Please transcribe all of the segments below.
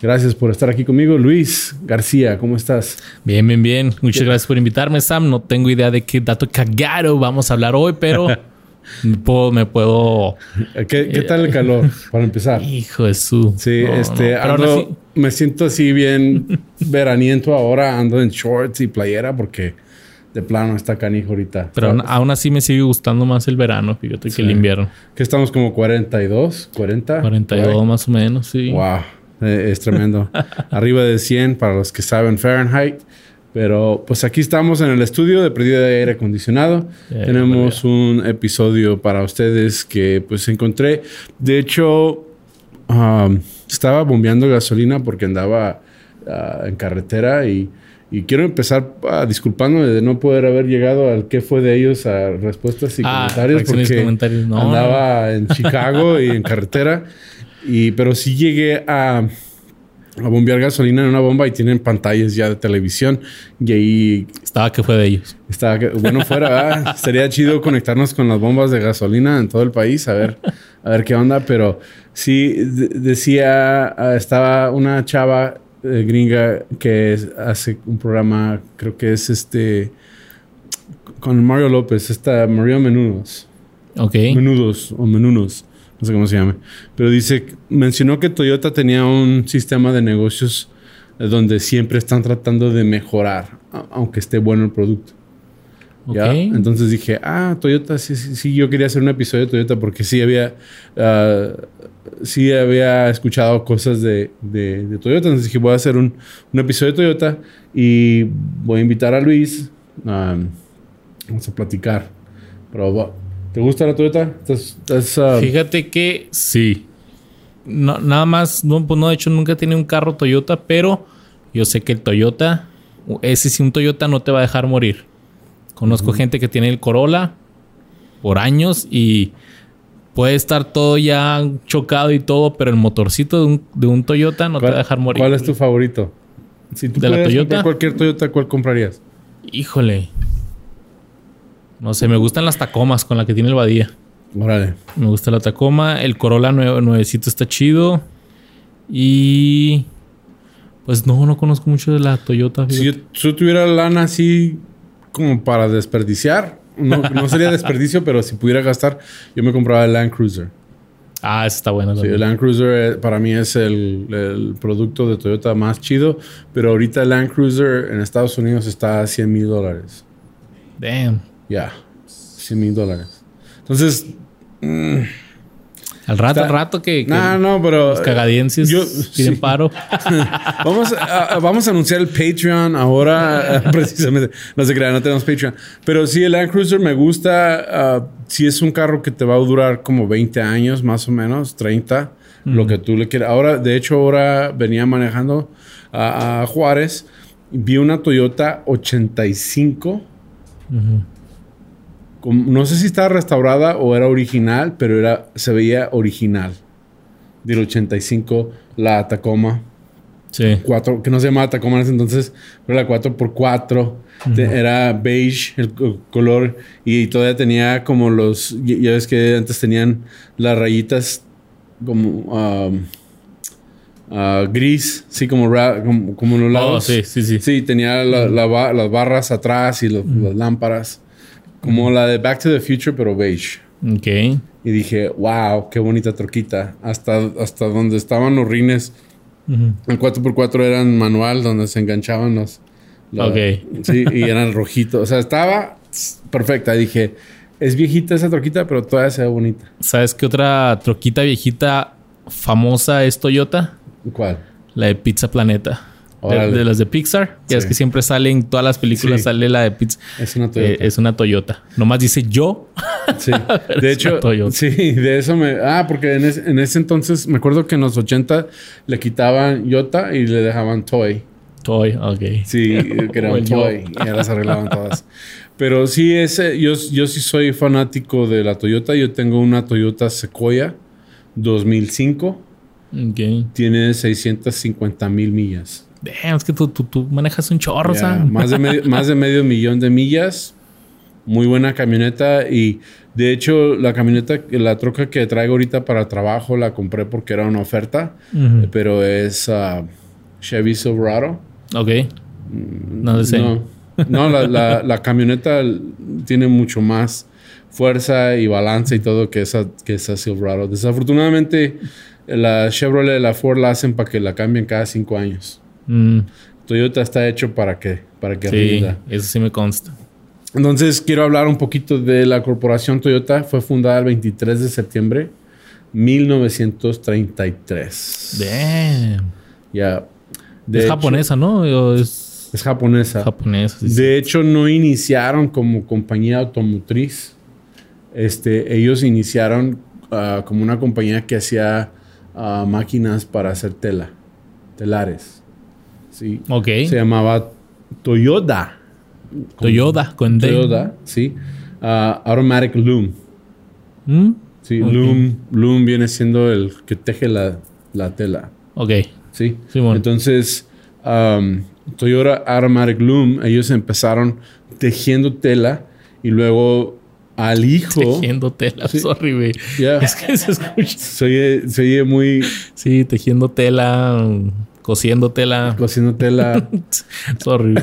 Gracias por estar aquí conmigo. Luis García, ¿cómo estás? Bien, bien, bien. Muchas gracias por invitarme, Sam. No tengo idea de qué dato cagado vamos a hablar hoy, pero me puedo... Me puedo ¿Qué, tal el calor, para empezar? Hijo de su... Sí, este, me siento así bien veraniento ahora. Ando en shorts y playera porque de plano está canijo ahorita. Pero aún así me sigue gustando más el verano, fíjate, que el invierno. Que estamos como 42, 40. 42 más o menos, sí. Wow, eh, es tremendo. Arriba de 100 para los que saben Fahrenheit. Pero pues aquí estamos en el estudio de pérdida de aire acondicionado. Tenemos un episodio para ustedes que pues encontré. De hecho, um, estaba bombeando gasolina porque andaba uh, en carretera y y quiero empezar ah, disculpándome de no poder haber llegado al qué fue de ellos a respuestas y ah, comentarios porque andaba en Chicago y en carretera. Y, pero sí llegué a, a bombear gasolina en una bomba y tienen pantallas ya de televisión. Y ahí... Estaba que fue de ellos. Estaba que, bueno, fuera, Sería chido conectarnos con las bombas de gasolina en todo el país, a ver, a ver qué onda. Pero sí, decía, ah, estaba una chava eh, gringa que hace un programa, creo que es este, con Mario López, esta María Menudos. Ok. Menudos o Menudos, no sé cómo se llama. Pero dice, mencionó que Toyota tenía un sistema de negocios donde siempre están tratando de mejorar, aunque esté bueno el producto. Entonces dije, ah, Toyota, sí, sí, sí, yo quería hacer un episodio de Toyota porque sí había, uh, sí había escuchado cosas de, de, Toyota. Entonces dije, voy a hacer un, un, episodio de Toyota y voy a invitar a Luis. Um, vamos a platicar. Pero, ¿te gusta la Toyota? Uh, Fíjate que sí. No, nada más, no, pues no, de hecho nunca tiene un carro Toyota, pero yo sé que el Toyota, ese sí un Toyota no te va a dejar morir. Conozco gente que tiene el Corolla por años y puede estar todo ya chocado y todo, pero el motorcito de un, Toyota no te va a dejar morir. ¿Cuál es tu favorito? Si tú ¿De la Toyota? cualquier Toyota, ¿cuál comprarías? Híjole. No sé, me gustan las Tacomas con la que tiene el Badía. Órale. Me gusta la Tacoma. El Corolla nuevecito está chido. Y. Pues no, no conozco mucho de la Toyota. Si yo, tuviera lana así como para desperdiciar. No, sería desperdicio, pero si pudiera gastar, yo me compraba el Land Cruiser. Ah, está bueno. Sí, el Land Cruiser eh, para mí es el, producto de Toyota más chido, pero ahorita el Land Cruiser en Estados Unidos está a 100 mil dólares. Damn. Ya, 100 mil dólares. Entonces, mm, al rato, al rato que, no, no, pero los cagadienses yo, piden paro. vamos, a, vamos a anunciar el Patreon ahora, precisamente. No se crean, no tenemos Patreon. Pero sí, el Land Cruiser me gusta. Uh, si es un carro que te va a durar como 20 años, más o menos, 30, lo que tú le quieras. Ahora, de hecho, ahora venía manejando a, Juárez. Vi una Toyota 85 no sé si estaba restaurada o era original, pero era, se veía original. Del 85, la Tacoma. Sí. Cuatro, que no se llamaba Tacoma en ese entonces, pero la 4x4. Era beige el color y todavía tenía como los. Ya ves que antes tenían las rayitas como. Um, uh, gris, sí, como, como, en los oh, lados. sí, sí, sí. Sí, tenía las barras atrás y las lámparas. Como la de Back to the Future, pero beige. Ok. Y dije, wow, qué bonita troquita. Hasta, hasta donde estaban los rines. El 4x4 eran manual, donde se enganchaban los. ok. Sí, y eran rojitos. O sea, estaba perfecta. Y dije, es viejita esa troquita, pero todavía se ve bonita. ¿Sabes qué otra troquita viejita famosa es Toyota? ¿Cuál? La de Pizza Planeta. De, las de Pixar. Ya es que siempre salen, todas las películas sale la de Pixar. Es una Toyota. Eh, es una Toyota. Nomás dice yo. Sí. de hecho, sí, de eso me. Ah, porque en, en, ese entonces me acuerdo que en los 80 le quitaban Yota y le dejaban Toy. Toy, ok. Sí, que era un Toy. Y ya las arreglaban todas. Pero sí, ese, yo, yo sí soy fanático de la Toyota. Yo tengo una Toyota Sequoia 2005. Okay. Tiene 650 mil millas. Es que tú, tú, manejas un chorro, más, de medio, más de medio millón de millas. Muy buena camioneta. Y de hecho, la camioneta, la troca que traigo ahorita para trabajo, la compré porque era una oferta. Pero es uh, Chevy Silverado. Ok. Mm, no sé. No, la, la, camioneta tiene mucho más fuerza y balance y todo que esa, que esa Silverado. Desafortunadamente, la Chevrolet y la Ford la hacen para que la cambien cada cinco años. Mm. Toyota está hecho para que, para que sí, Eso sí me consta. Entonces, quiero hablar un poquito de la corporación Toyota. Fue fundada el 23 de septiembre 1933. Damn. Ya. Es japonesa, ¿no? Es, es japonesa. Japonesa. de hecho, no iniciaron como compañía automotriz. Este, ellos iniciaron ah, como una compañía que hacía ah, máquinas para hacer tela, telares. Sí. Ok. Se llamaba Toyota. Toyota, con Toyota, sí. Uh, automatic Loom. ¿Mm? Sí, Loom, Loom viene siendo el que teje la, la tela. Ok. Sí. Entonces, um, Toyota Automatic Loom, ellos empezaron tejiendo tela y luego al hijo. Tejiendo tela, sí. sorry, Es que se escucha. Se oye, muy. Sí, tejiendo tela, cosiendo tela. Cosiendo tela. sorry.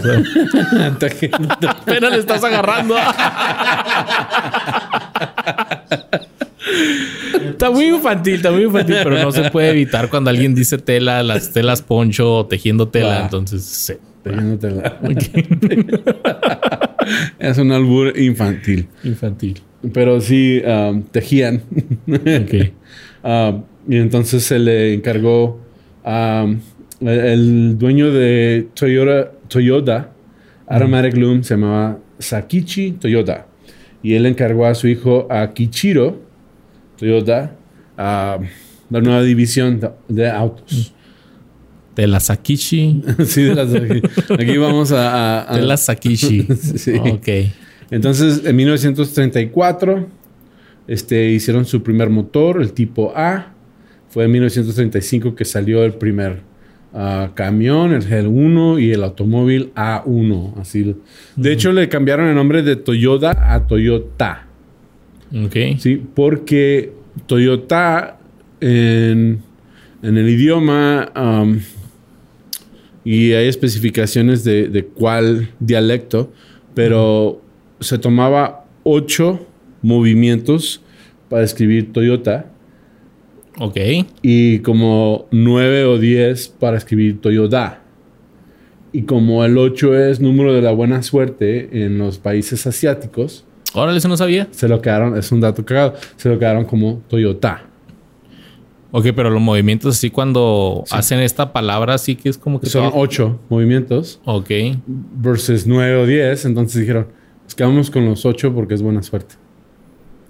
Apenas le estás agarrando. Está muy infantil, está muy infantil, pero no se puede evitar cuando alguien dice tela, las telas poncho o tejiendo tela. entonces, sí. Tejiendo tela. es un albur infantil. Infantil. Pero sí um, tejían. Um, y entonces se le encargó um, el, dueño de Toyota, Toyota Automatic Loom se llamaba Sakichi Toyota. Y él encargó a su hijo Akichiro Toyota a la nueva división de autos. De la Sakichi. sí, de la Aquí vamos a, De la Sakichi. sí. Ok. Entonces, en 1934, este, hicieron su primer motor, el tipo A. Fue en 1935 que salió el primer ah, camión, el GL1 y el automóvil A1. Así. De hecho, le cambiaron el nombre de Toyota a Toyota. Ok. Sí, porque Toyota en, el idioma um, y hay especificaciones de, cuál dialecto, pero se tomaba ocho movimientos para escribir Toyota. Ok. Y como nueve o diez para escribir Toyota. Y como el ocho es número de la buena suerte en los países asiáticos. Órale, eso no sabía. Se lo quedaron, es un dato cagado, se lo quedaron como Toyota. Ok, pero los movimientos así cuando hacen esta palabra así que es como que... Son ocho movimientos. Ok. Versus nueve o diez. Entonces dijeron, nos quedamos con los ocho porque es buena suerte.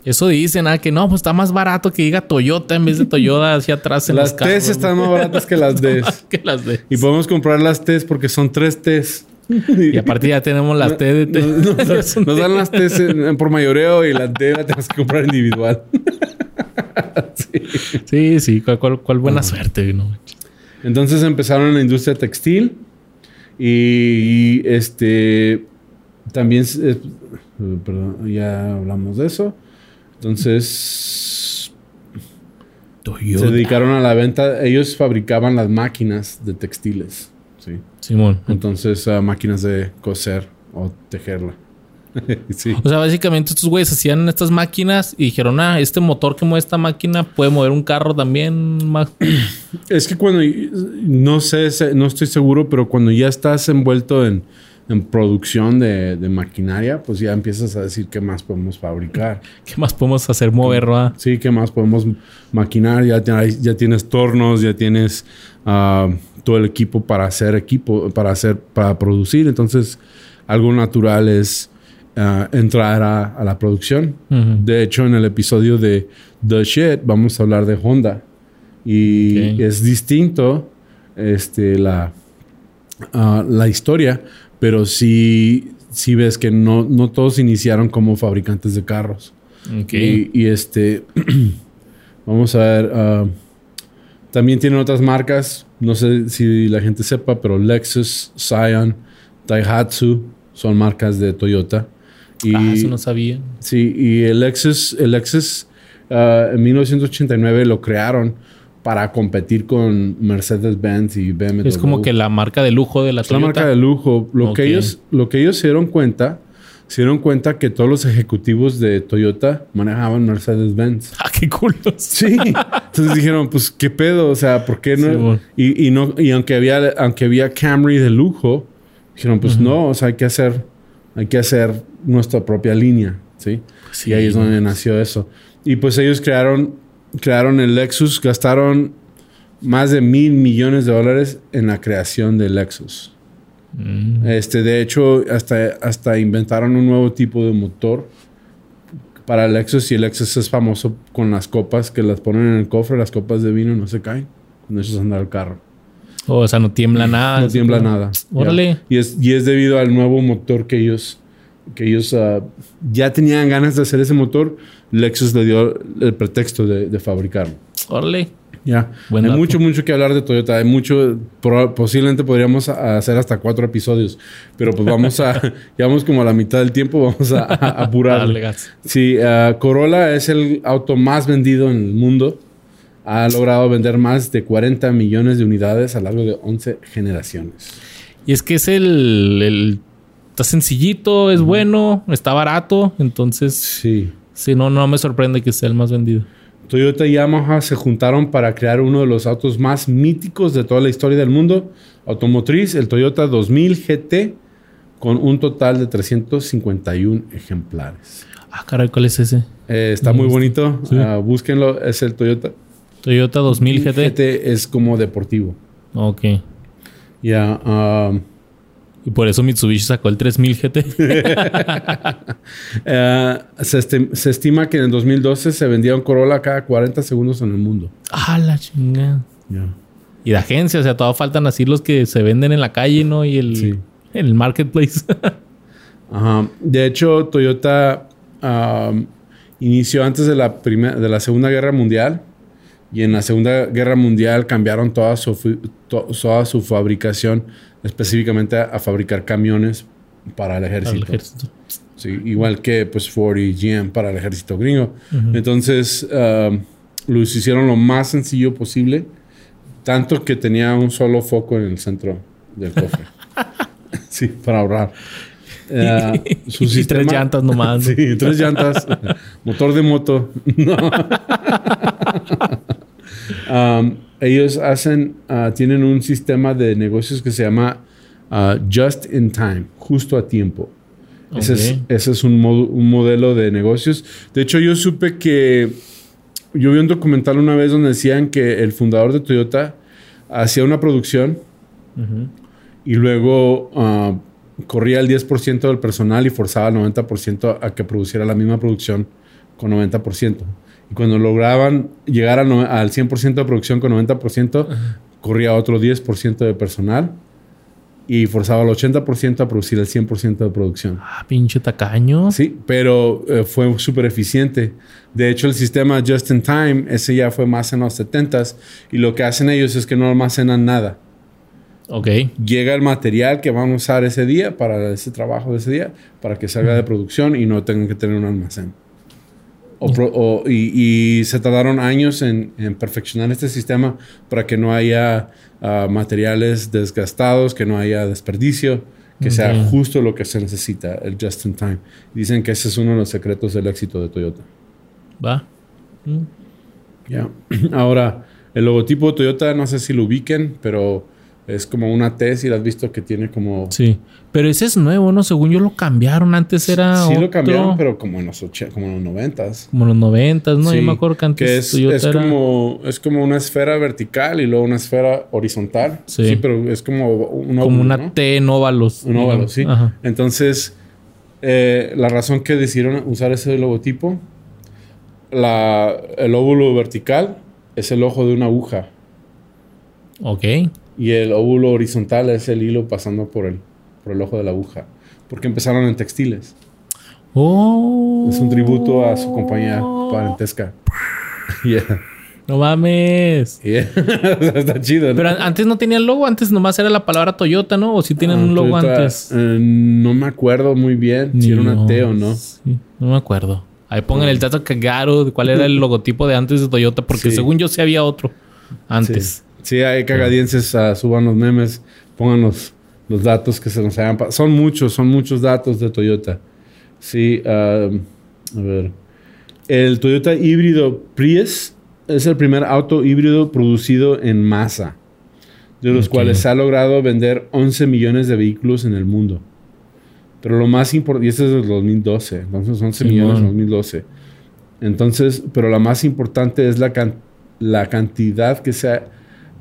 Eso dicen, ah, que no, pues está más barato que diga Toyota en vez de Toyota hacia atrás en las T's están más baratas que las D's. que las D's. Y podemos comprar las T's porque son tres T's. Y aparte ya tenemos las T de T. Nos, dan las T's por mayoreo y las D la tenemos que comprar individual. sí, sí, cuál, buena suerte. ¿no? Entonces empezaron en la industria textil y, este también, perdón, ya hablamos de eso. Entonces se dedicaron a la venta. Ellos fabricaban las máquinas de textiles. Sí. Simón. Entonces, máquinas de coser o tejerla. O sea, básicamente estos güeyes hacían estas máquinas y dijeron, ah, este motor que mueve esta máquina puede mover un carro también. Es que cuando, no sé, no estoy seguro, pero cuando ya estás envuelto en en producción de, maquinaria, pues ya empiezas a decir qué más podemos fabricar. ¿Qué más podemos hacer mover, ¿verdad? Sí, qué más podemos maquinar. Ya, ya tienes tornos, ya tienes ah, todo el equipo para hacer equipo, para hacer, para producir. Entonces, algo natural es ah, entrar a, la producción. De hecho, en el episodio de The Shit vamos a hablar de Honda. Y es distinto este, la, ah, la historia pero sí, sí ves que no, no todos iniciaron como fabricantes de carros. Y, este, vamos a ver, ah, también tienen otras marcas, no sé si la gente sepa, pero Lexus, Scion, Daihatsu son marcas de Toyota. Y, ah, eso no sabía. Sí, y el Lexus, el Lexus ah, en 1989 lo crearon para competir con Mercedes-Benz y BMW. Es como que la marca de lujo de la Toyota. La marca de lujo. Lo, que ellos, lo que ellos se dieron cuenta, se dieron cuenta que todos los ejecutivos de Toyota manejaban Mercedes-Benz. Ah, qué culos. Sí. Entonces dijeron, pues, ¿qué pedo? O sea, ¿por qué no? y, no y aunque había, aunque había Camry de lujo, dijeron, pues no, o sea, hay que hacer, hay que hacer nuestra propia línea. ¿sí? y ahí es donde nació eso. Y pues ellos crearon crearon el Lexus, gastaron más de mil millones de dólares en la creación del Lexus. Mm. Este, de hecho, hasta, hasta inventaron un nuevo tipo de motor para el Lexus y el Lexus es famoso con las copas que las ponen en el cofre, las copas de vino no se caen cuando ellos andan al carro. Oh, o sea, no tiembla nada. No tiembla nada. Órale. Y, es, y es debido al nuevo motor que ellos, que ellos ah, ya tenían ganas de hacer ese motor, Lexus le dio el pretexto de, de fabricarlo. Órale. Ya. Hay mucho, mucho que hablar de Toyota. Hay mucho, posiblemente podríamos hacer hasta cuatro episodios, pero pues vamos a, ya vamos como a la mitad del tiempo, vamos a, apurar. sí, uh, Corolla es el auto más vendido en el mundo. Ha logrado vender más de 40 millones de unidades a lo largo de 11 generaciones. Y es que es el, el está sencillito, es bueno, está barato, entonces sí. Sí, no, no me sorprende que sea el más vendido. Toyota y Yamaha se juntaron para crear uno de los autos más míticos de toda la historia del mundo automotriz, el Toyota 2000 GT, con un total de 351 ejemplares. Ah, caray, ¿cuál es ese? Eh, está muy bonito. Ah, búsquenlo, es el Toyota. Toyota 2000 GT. GT es como deportivo. Ok. Ya. Ah, y por eso Mitsubishi sacó el 3000 GT. Eh, se, estima que en el 2012 se vendía un Corolla cada 40 segundos en el mundo. Ah, la chingada. Y de agencia, o sea, todavía faltan así los que se venden en la calle, ¿no? Y el, el marketplace. Ajá. De hecho, Toyota inició antes de la, de la Segunda Guerra Mundial. Y en la Segunda Guerra Mundial cambiaron toda su, toda su fabricación específicamente a, fabricar camiones para el ejército. Sí, igual que pues Ford y GM para el ejército gringo. Entonces, uh, lo hicieron lo más sencillo posible, tanto que tenía un solo foco en el centro del cofre. sí, para ahorrar. Uh, su y tres llantas nomás. sí, tres llantas. motor de moto. no. um, ellos hacen, uh, tienen un sistema de negocios que se llama uh, Just in Time, justo a tiempo. Ese es, ese es un, un, modelo de negocios. De hecho, yo supe que yo vi un documental una vez donde decían que el fundador de Toyota hacía una producción y luego uh, corría el 10% del personal y forzaba al 90% a que produciera la misma producción con 90%. Y cuando lograban llegar al, 100% de producción con 90%, corría otro 10% de personal y forzaba al 80% a producir el 100% de producción. Ah, pinche tacaño. Sí, pero eh, fue súper eficiente. De hecho, el sistema Just in Time, ese ya fue más en los 70s y lo que hacen ellos es que no almacenan nada. Ok. Llega el material que van a usar ese día para ese trabajo de ese día, para que salga de producción y no tengan que tener un almacén y, se tardaron años en, perfeccionar este sistema para que no haya ah, materiales desgastados, que no haya desperdicio, que sea justo lo que se necesita, el just in time. Dicen que ese es uno de los secretos del éxito de Toyota. Va. Ya. Ahora, el logotipo de Toyota, no sé si lo ubiquen, pero Es como una T, si la has visto que tiene como... Sí, pero ese es nuevo, ¿no? Según yo lo cambiaron, antes era Sí lo cambiaron, pero como en los, ocho, como en los noventas. Como en los noventas, ¿no? yo me acuerdo que antes que es, es como, es como una esfera vertical y luego una esfera horizontal. Sí, pero es como un Como una T en óvalos. Un óvalo, sí. Entonces, eh, la razón que decidieron usar ese logotipo, la, el óvulo vertical es el ojo de una aguja. Ok. Y el óvulo horizontal es el hilo pasando por el, por el ojo de la aguja. Porque empezaron en textiles. Oh. Es un tributo a su compañía parentesca. No mames. Está chido, Pero antes no tenía el logo, antes nomás era la palabra Toyota, ¿no? O si tienen ah, un logo antes. Eh, no me acuerdo muy bien si era una T o no. no me acuerdo. Ahí pongan el dato cagaro de cuál era el logotipo de antes de Toyota, porque según yo sí había otro antes. Sí, hay cagadienses, uh, suban los memes, pongan los, datos que se nos hayan Son muchos, son muchos datos de Toyota. Sí, a ver. El Toyota híbrido Prius es el primer auto híbrido producido en masa, de los cuales se ha logrado vender 11 millones de vehículos en el mundo. Pero lo más importante, y este es del 2012, entonces 11 millones en 2012. Entonces, pero la más importante es la, la cantidad que se ha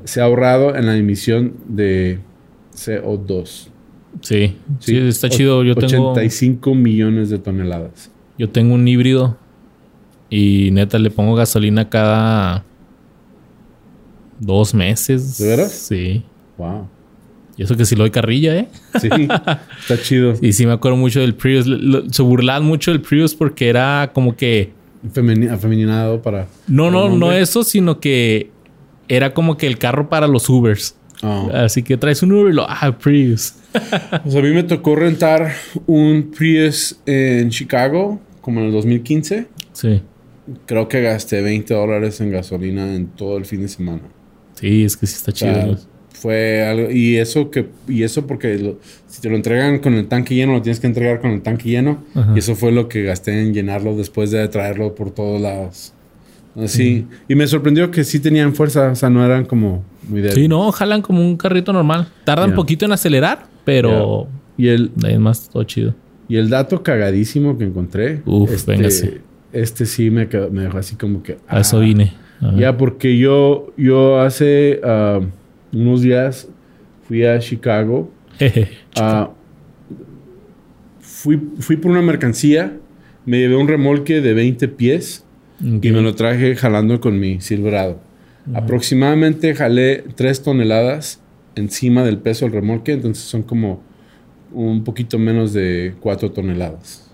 se ha ahorrado en la emisión de CO2. Sí, sí, está chido. Yo 85 millones de toneladas. Yo tengo un híbrido y neta le pongo gasolina cada dos meses. ¿De veras? Sí. Wow. Y eso que si lo doy carrilla, ¿eh? Sí, está chido. y sí me acuerdo mucho del Prius. Se burlaban mucho del Prius porque era como que... afeminado para... No, no, no eso, sino que era como que el carro para los Ubers. Oh. Así que traes un Uber y lo, ah, Prius. a mí me tocó rentar un Prius en Chicago, como en el 2015. Sí. Creo que gasté 20 dólares en gasolina en todo el fin de semana. Sí, es que sí está chido. fue algo, y eso que, y eso porque si te lo entregan con el tanque lleno, lo tienes que entregar con el tanque lleno. Y eso fue lo que gasté en llenarlo después de traerlo por todos lados. Así. Y me sorprendió que sí tenían fuerza, o sea, no eran como muy débiles. Sí, no, jalan como un carrito normal. Tardan un poquito en acelerar, pero. Y el. Es más todo chido. Y el dato cagadísimo que encontré. Uf, este, Este sí me, me, dejó así como que. A eso ah. vine. Ya, porque yo, yo hace ah, unos días fui a Chicago. uh, fui, fui por una mercancía. Me llevé un remolque de 20 pies y me lo traje jalando con mi Silverado. Aproximadamente jalé 3 toneladas encima del peso del remolque, entonces son como un poquito menos de 4 toneladas.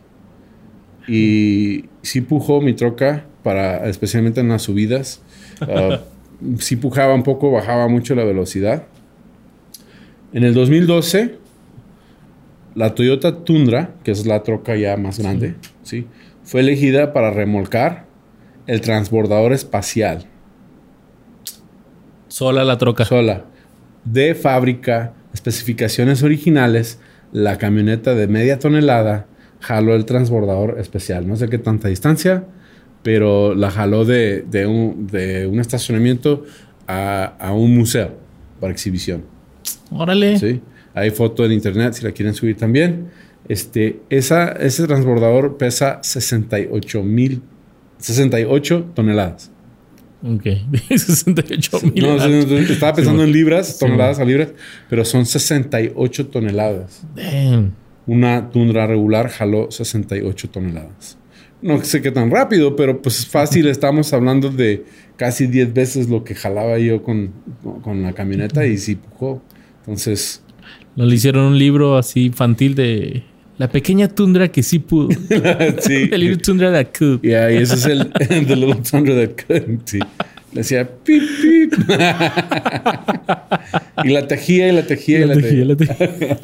Y sí pujó mi troca, para, especialmente en las subidas. uh, sí pujaba un poco, bajaba mucho la velocidad. En el 2012, la Toyota Tundra, que es la troca ya más grande, ¿sí? fue elegida para remolcar el transbordador espacial. Sola la troca. Sola. De fábrica, especificaciones originales, la camioneta de media tonelada jaló el transbordador especial. No sé qué tanta distancia, pero la jaló de, un, estacionamiento a, un museo para exhibición. Órale. Sí. Hay foto en internet si la quieren subir también. Este, esa, ese transbordador pesa 68 mil 68 toneladas. Ok, 68 mil. No, estaba pensando en libras, toneladas a libras, pero son 68 toneladas. Damn. Una tundra regular jaló 68 toneladas. No sé qué tan rápido, pero pues fácil. Estamos hablando de casi 10 veces lo que jalaba yo con, con la camioneta y sí pujó. Entonces. No le hicieron un libro así infantil de la pequeña tundra que sí pudo. sí. The little tundra that could. Yeah, y ese es el The little tundra that could. Sí. Le hacía pip, pip. y la tejía y la tejía y la, tejía. La tejía.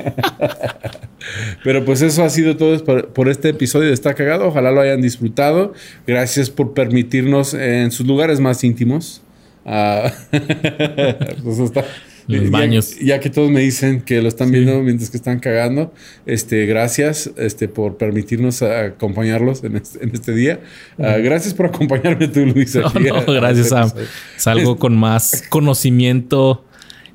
Pero pues eso ha sido todo por, este episodio de Está Cagado. Ojalá lo hayan disfrutado. Gracias por permitirnos en sus lugares más íntimos. Uh, pues está los baños. Ya, que todos me dicen que lo están viendo mientras que están cagando, este, gracias este, por permitirnos acompañarlos en este, este día. Ah, gracias por acompañarme tú, Luis. no, gracias, Sam. Salgo con más conocimiento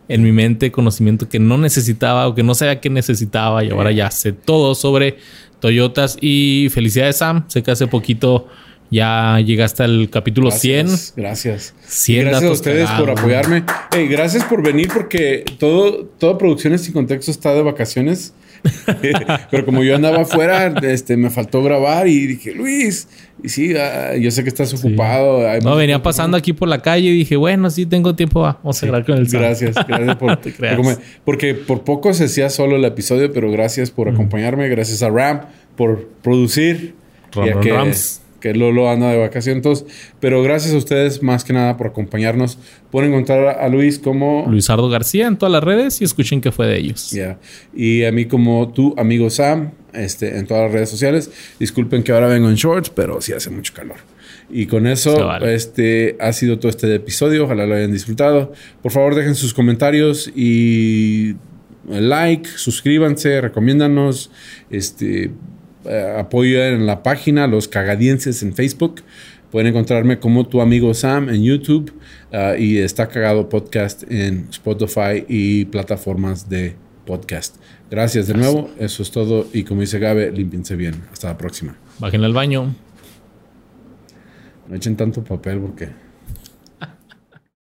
en mi mente conocimiento que no necesitaba o que no sabía que necesitaba y ahora ya sé todo sobre Toyotas y felicidades Sam, sé que hace poquito ya llegaste al capítulo gracias, 100. Gracias. 100 gracias a ustedes por apoyarme. gracias por venir porque todo, toda Producciones sin Contexto está de vacaciones. Pero como yo andaba afuera, este, me faltó grabar y dije, Luis, y sí, ah, yo sé que estás ocupado. No, venía pasando aquí por la calle y dije, bueno, sí, tengo tiempo, vamos a grabar con el Gracias, gracias por, porque por poco se hacía solo el episodio, pero gracias por acompañarme, gracias a Ram por producir. Ram, Rams que Lolo anda de vacaciones. pero gracias a ustedes más que nada por acompañarnos. Pueden encontrar a Luis como... Luisardo García en todas las redes y escuchen que fue de ellos. Ya. Y a mí como tu amigo Sam este, en todas las redes sociales. Disculpen que ahora vengo en shorts, pero sí hace mucho calor. Y con eso, este ha sido todo este episodio. Ojalá lo hayan disfrutado. Por favor, dejen sus comentarios y like, suscríbanse, recomiéndanos. Este, eh, apoyo en la página Los Cagadienses en Facebook. Pueden encontrarme como tu amigo Sam en YouTube uh, y está cagado podcast en Spotify y plataformas de podcast. Gracias de nuevo. Eso es todo. Y como dice Gabe, límpiense bien. Hasta la próxima. Bajen al baño. No echen tanto papel porque.